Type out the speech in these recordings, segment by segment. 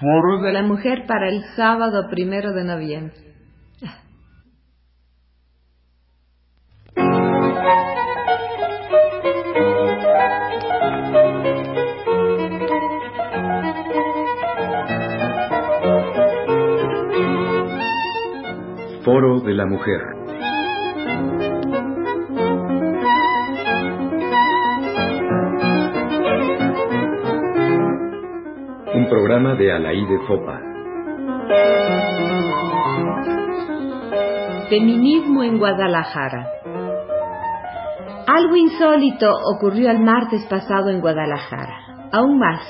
Foro de la mujer para el sábado primero de noviembre. Foro de la Mujer. Programa de Alaide Fopa. Feminismo en Guadalajara. Algo insólito ocurrió el martes pasado en Guadalajara. Aún más,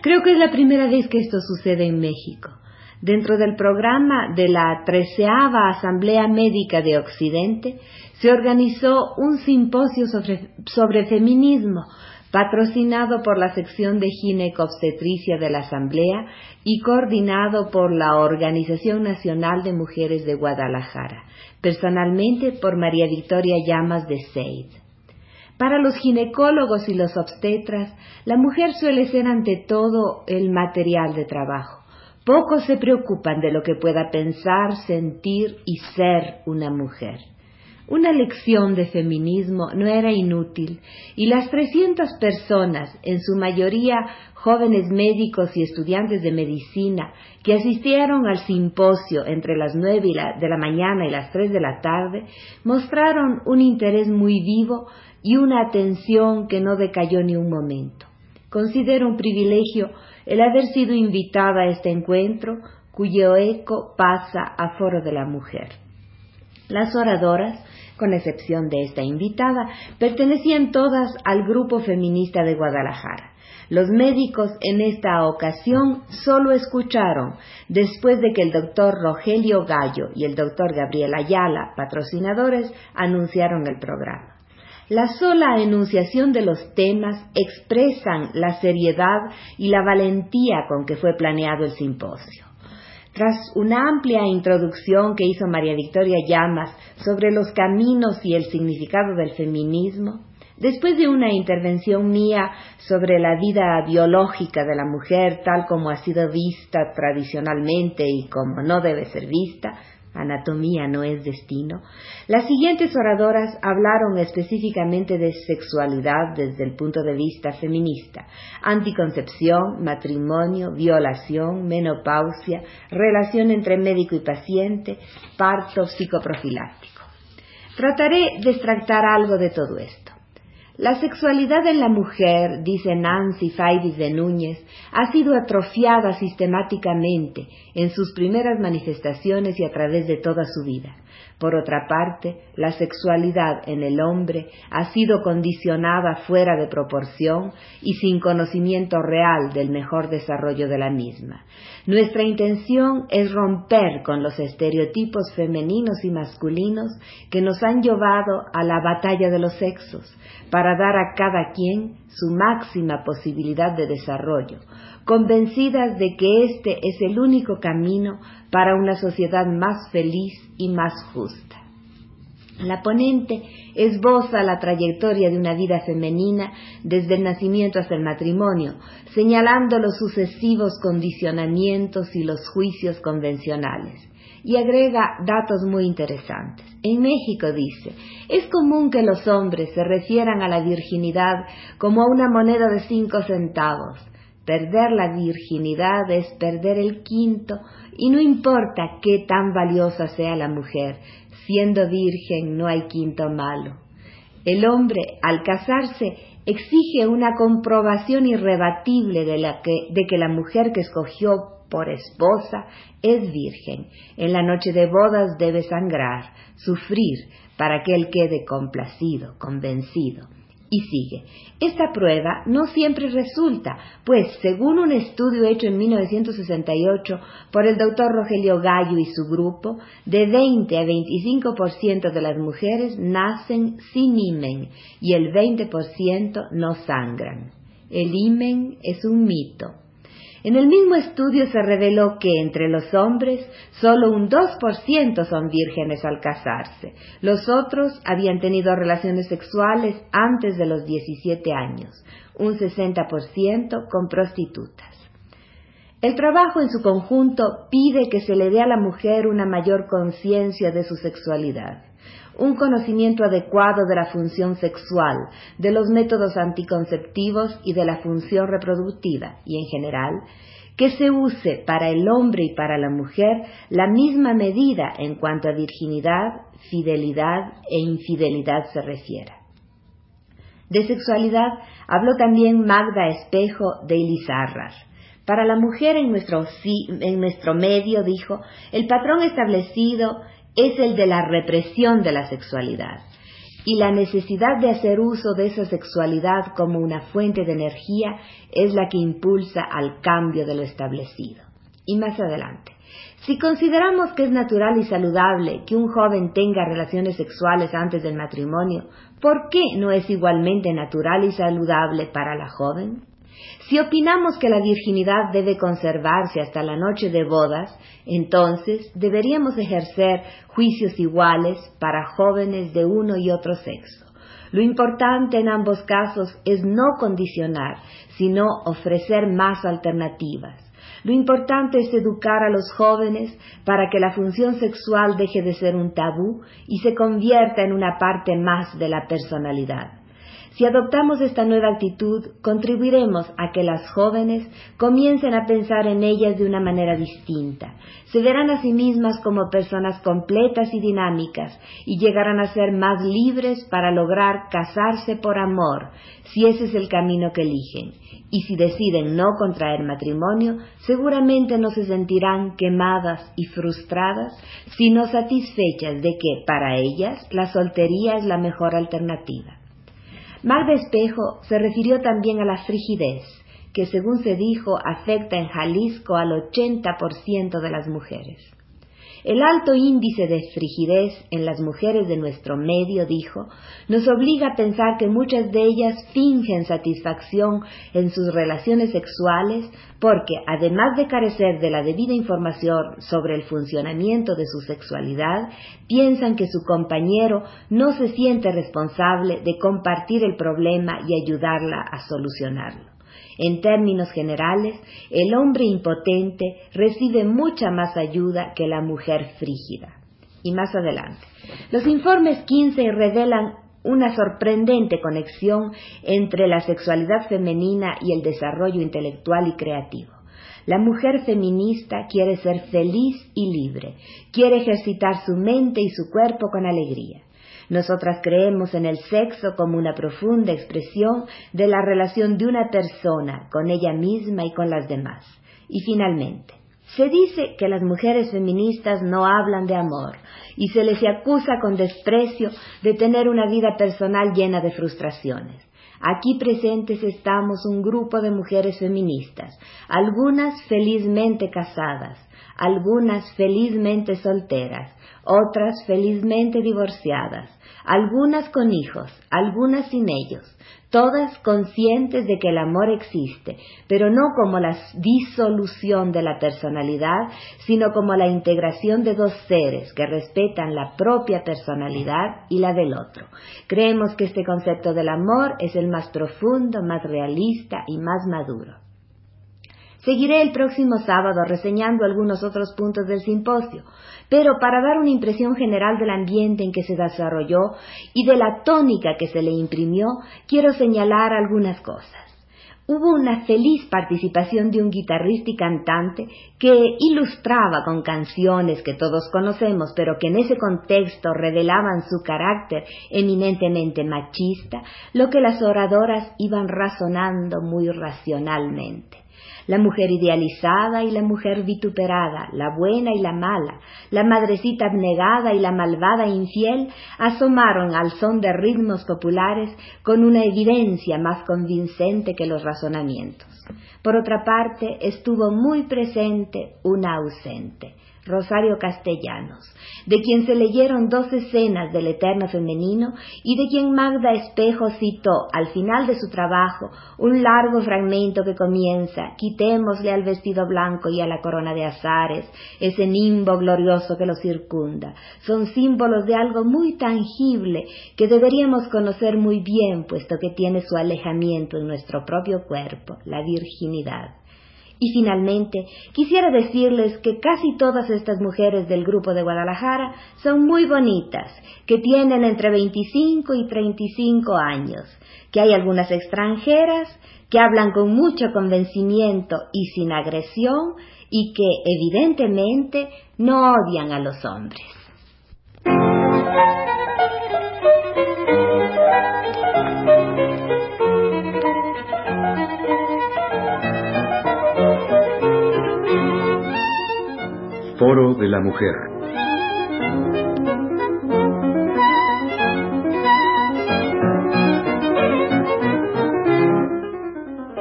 creo que es la primera vez que esto sucede en México. Dentro del programa de la treceava Asamblea Médica de Occidente se organizó un simposio sobre, feminismo patrocinado por la sección de ginecobstetricia de la Asamblea y coordinado por la Organización Nacional de Mujeres de Guadalajara, personalmente por María Victoria Llamas de Seid. Para los ginecólogos y los obstetras, la mujer suele ser ante todo el material de trabajo Pocos se preocupan de lo que pueda pensar, sentir y ser una mujer. Una lección de feminismo no era inútil y las 300 personas, en su mayoría jóvenes médicos y estudiantes de medicina, que asistieron al simposio entre las nueve de la mañana y las tres de la tarde, mostraron un interés muy vivo y una atención que no decayó ni un momento. Considero un privilegio el haber sido invitada a este encuentro cuyo eco pasa a foro de la mujer. Las oradoras, con excepción de esta invitada, pertenecían todas al grupo feminista de Guadalajara. Los médicos en esta ocasión solo escucharon, después de que el doctor Rogelio Gallo y el doctor Gabriel Ayala, patrocinadores, anunciaron el programa. La sola enunciación de los temas expresan la seriedad y la valentía con que fue planeado el simposio. Tras una amplia introducción que hizo María Victoria Llamas sobre los caminos y el significado del feminismo, después de una intervención mía sobre la vida biológica de la mujer tal como ha sido vista tradicionalmente y como no debe ser vista, anatomía no es destino, las siguientes oradoras hablaron específicamente de sexualidad desde el punto de vista feminista, anticoncepción, matrimonio, violación, menopausia, relación entre médico y paciente, parto psicoprofiláctico. Trataré de extractar algo de todo esto. La sexualidad en la mujer, dice Nancy Faidis de Núñez, ha sido atrofiada sistemáticamente en sus primeras manifestaciones y a través de toda su vida. Por otra parte, la sexualidad en el hombre ha sido condicionada fuera de proporción y sin conocimiento real del mejor desarrollo de la misma. Nuestra intención es romper con los estereotipos femeninos y masculinos que nos han llevado a la batalla de los sexos para dar a cada quien su máxima posibilidad de desarrollo, convencidas de que este es el único camino para una sociedad más feliz y más justa. La ponente esboza la trayectoria de una vida femenina desde el nacimiento hasta el matrimonio, señalando los sucesivos condicionamientos y los juicios convencionales. Y agrega datos muy interesantes. En México dice, es común que los hombres se refieran a la virginidad como a una moneda de cinco centavos, Perder la virginidad es perder el quinto y no importa qué tan valiosa sea la mujer, siendo virgen no hay quinto malo. El hombre, al casarse, exige una comprobación irrebatible de, de que la mujer que escogió por esposa es virgen. En la noche de bodas debe sangrar, sufrir, para que él quede complacido, convencido. Y sigue. Esta prueba no siempre resulta, pues según un estudio hecho en 1968 por el doctor Rogelio Gallo y su grupo, de 20 a 25% de las mujeres nacen sin imen y el 20% no sangran. El imen es un mito, en el mismo estudio se reveló que entre los hombres solo un 2% son vírgenes al casarse. Los otros habían tenido relaciones sexuales antes de los 17 años, un 60% con prostitutas. El trabajo en su conjunto pide que se le dé a la mujer una mayor conciencia de su sexualidad, un conocimiento adecuado de la función sexual, de los métodos anticonceptivos y de la función reproductiva, y en general, que se use para el hombre y para la mujer la misma medida en cuanto a virginidad, fidelidad e infidelidad se refiera. De sexualidad habló también Magda Espejo de Elizarrar. Para la mujer en nuestro, en nuestro medio, dijo, el patrón establecido es el de la represión de la sexualidad y la necesidad de hacer uso de esa sexualidad como una fuente de energía es la que impulsa al cambio de lo establecido. Y más adelante, si consideramos que es natural y saludable que un joven tenga relaciones sexuales antes del matrimonio, ¿por qué no es igualmente natural y saludable para la joven? Si opinamos que la virginidad debe conservarse hasta la noche de bodas, entonces deberíamos ejercer juicios iguales para jóvenes de uno y otro sexo. Lo importante en ambos casos es no condicionar, sino ofrecer más alternativas. Lo importante es educar a los jóvenes para que la función sexual deje de ser un tabú y se convierta en una parte más de la personalidad. Si adoptamos esta nueva actitud, contribuiremos a que las jóvenes comiencen a pensar en ellas de una manera distinta. Se verán a sí mismas como personas completas y dinámicas y llegarán a ser más libres para lograr casarse por amor, si ese es el camino que eligen. Y si deciden no contraer matrimonio, seguramente no se sentirán quemadas y frustradas, sino satisfechas de que, para ellas, la soltería es la mejor alternativa. Magda Espejo se refirió también a la frigidez, que según se dijo afecta en Jalisco al 80% de las mujeres. El alto índice de frigidez en las mujeres de nuestro medio, dijo, nos obliga a pensar que muchas de ellas fingen satisfacción en sus relaciones sexuales porque, además de carecer de la debida información sobre el funcionamiento de su sexualidad, piensan que su compañero no se siente responsable de compartir el problema y ayudarla a solucionarlo. En términos generales, el hombre impotente recibe mucha más ayuda que la mujer frígida. Y más adelante, los informes 15 revelan una sorprendente conexión entre la sexualidad femenina y el desarrollo intelectual y creativo. La mujer feminista quiere ser feliz y libre, quiere ejercitar su mente y su cuerpo con alegría. Nosotras creemos en el sexo como una profunda expresión de la relación de una persona con ella misma y con las demás. Y finalmente, se dice que las mujeres feministas no hablan de amor y se les acusa con desprecio de tener una vida personal llena de frustraciones. Aquí presentes estamos un grupo de mujeres feministas, algunas felizmente casadas, algunas felizmente solteras, otras felizmente divorciadas, algunas con hijos, algunas sin ellos, todas conscientes de que el amor existe, pero no como la disolución de la personalidad, sino como la integración de dos seres que respetan la propia personalidad y la del otro. Creemos que este concepto del amor es el más profundo, más realista y más maduro. Seguiré el próximo sábado reseñando algunos otros puntos del simposio, pero para dar una impresión general del ambiente en que se desarrolló y de la tónica que se le imprimió, quiero señalar algunas cosas. Hubo una feliz participación de un guitarrista y cantante que ilustraba con canciones que todos conocemos, pero que en ese contexto revelaban su carácter eminentemente machista, lo que las oradoras iban razonando muy racionalmente la mujer idealizada y la mujer vituperada, la buena y la mala, la madrecita abnegada y la malvada infiel, asomaron al son de ritmos populares con una evidencia más convincente que los razonamientos. Por otra parte, estuvo muy presente una ausente, Rosario Castellanos, de quien se leyeron dos escenas del Eterno Femenino y de quien Magda Espejo citó al final de su trabajo un largo fragmento que comienza Quitémosle al vestido blanco y a la corona de azares, ese nimbo glorioso que lo circunda. Son símbolos de algo muy tangible que deberíamos conocer muy bien, puesto que tiene su alejamiento en nuestro propio cuerpo, la virginidad. Y finalmente, quisiera decirles que casi todas estas mujeres del grupo de Guadalajara son muy bonitas, que tienen entre 25 y 35 años, que hay algunas extranjeras que hablan con mucho convencimiento y sin agresión y que evidentemente no odian a los hombres. Foro de la Mujer.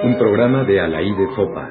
Un programa de Alaí Fopa.